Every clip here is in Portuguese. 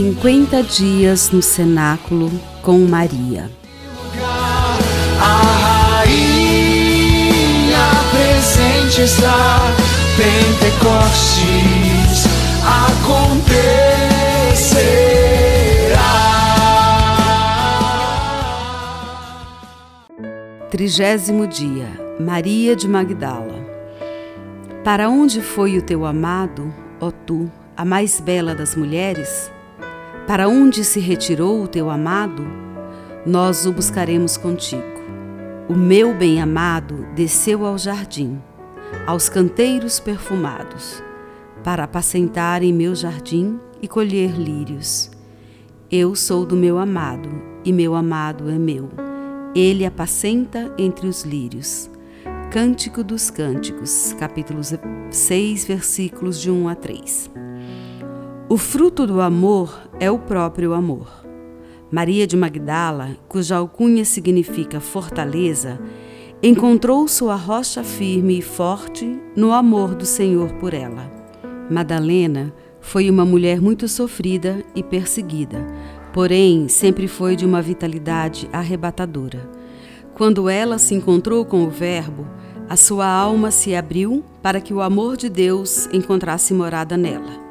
50 dias no cenáculo com Maria. A rainha presente está, Pentecostes acontecerá. Trigésimo dia, Maria de Magdala. Para onde foi o teu amado, ó tu, a mais bela das mulheres? Para onde se retirou o teu amado? Nós o buscaremos contigo. O meu bem-amado desceu ao jardim, aos canteiros perfumados, para apacentar em meu jardim e colher lírios. Eu sou do meu amado, e meu amado é meu. Ele apacenta entre os lírios. Cântico dos Cânticos, capítulo 6, versículos de 1 a 3. O fruto do amor é o próprio amor. Maria de Magdala, cuja alcunha significa fortaleza, encontrou sua rocha firme e forte no amor do Senhor por ela. Madalena foi uma mulher muito sofrida e perseguida, porém sempre foi de uma vitalidade arrebatadora. Quando ela se encontrou com o Verbo, a sua alma se abriu para que o amor de Deus encontrasse morada nela.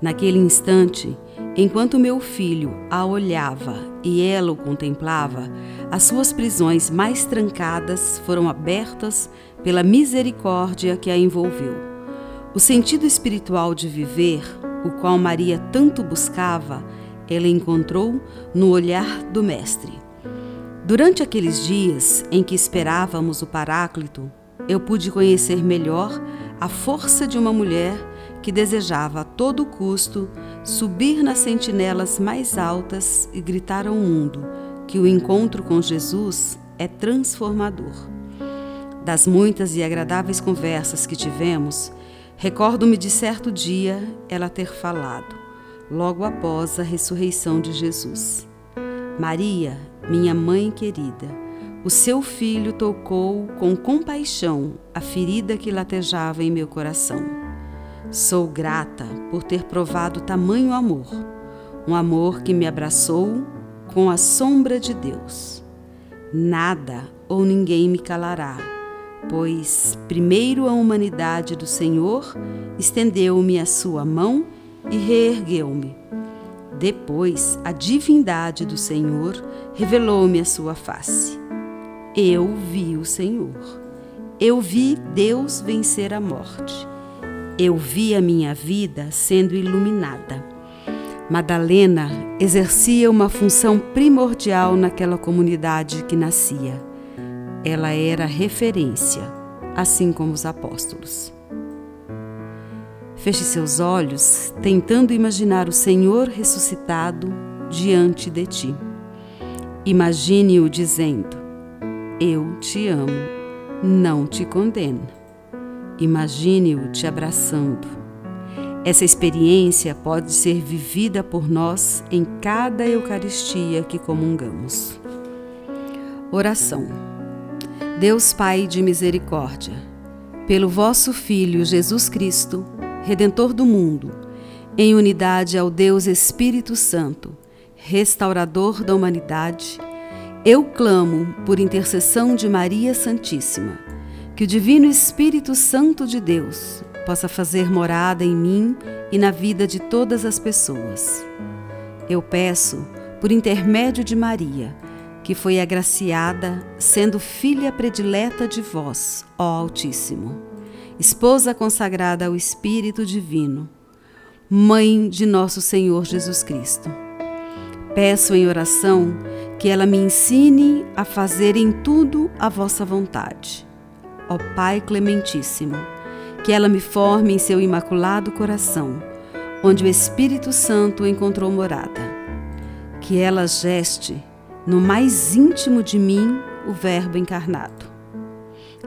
Naquele instante, enquanto meu filho a olhava e ela o contemplava, as suas prisões mais trancadas foram abertas pela misericórdia que a envolveu. O sentido espiritual de viver, o qual Maria tanto buscava, ela encontrou no olhar do Mestre. Durante aqueles dias em que esperávamos o Paráclito, eu pude conhecer melhor a força de uma mulher que desejava a todo custo subir nas sentinelas mais altas e gritar ao mundo que o encontro com Jesus é transformador. Das muitas e agradáveis conversas que tivemos, recordo-me de certo dia ela ter falado, logo após a ressurreição de Jesus. Maria, minha mãe querida, o seu filho tocou com compaixão a ferida que latejava em meu coração. Sou grata por ter provado tamanho amor, um amor que me abraçou com a sombra de Deus. Nada ou ninguém me calará, pois primeiro a humanidade do Senhor estendeu-me a sua mão e reergueu-me. Depois a divindade do Senhor revelou-me a sua face. Eu vi o Senhor. Eu vi Deus vencer a morte eu vi a minha vida sendo iluminada. Madalena exercia uma função primordial naquela comunidade que nascia. Ela era referência, assim como os apóstolos. Feche seus olhos, tentando imaginar o Senhor ressuscitado diante de ti. Imagine-o dizendo: Eu te amo, não te condeno. Imagine-o te abraçando. Essa experiência pode ser vivida por nós em cada Eucaristia que comungamos. Oração. Deus Pai de misericórdia, pelo vosso Filho Jesus Cristo, Redentor do mundo, em unidade ao Deus Espírito Santo, restaurador da humanidade, eu clamo por intercessão de Maria Santíssima que o Divino Espírito Santo de Deus possa fazer morada em mim e na vida de todas as pessoas. Eu peço, por intermédio de Maria, que foi agraciada, sendo filha predileta de vós, ó Altíssimo, esposa consagrada ao Espírito Divino, mãe de nosso Senhor Jesus Cristo. Peço em oração que ela me ensine a fazer em tudo a vossa vontade ó Pai Clementíssimo, que ela me forme em seu imaculado coração, onde o Espírito Santo encontrou morada. Que ela geste no mais íntimo de mim o Verbo encarnado.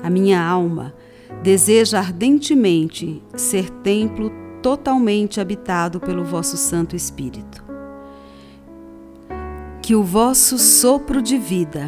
A minha alma deseja ardentemente ser templo totalmente habitado pelo vosso Santo Espírito. Que o vosso sopro de vida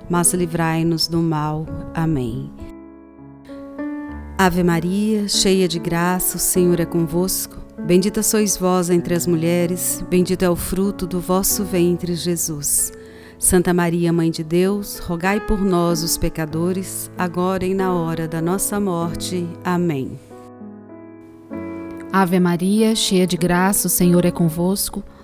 mas livrai-nos do mal. Amém. Ave Maria, cheia de graça, o Senhor é convosco. Bendita sois vós entre as mulheres, bendito é o fruto do vosso ventre, Jesus. Santa Maria, Mãe de Deus, rogai por nós, os pecadores, agora e na hora da nossa morte. Amém. Ave Maria, cheia de graça, o Senhor é convosco.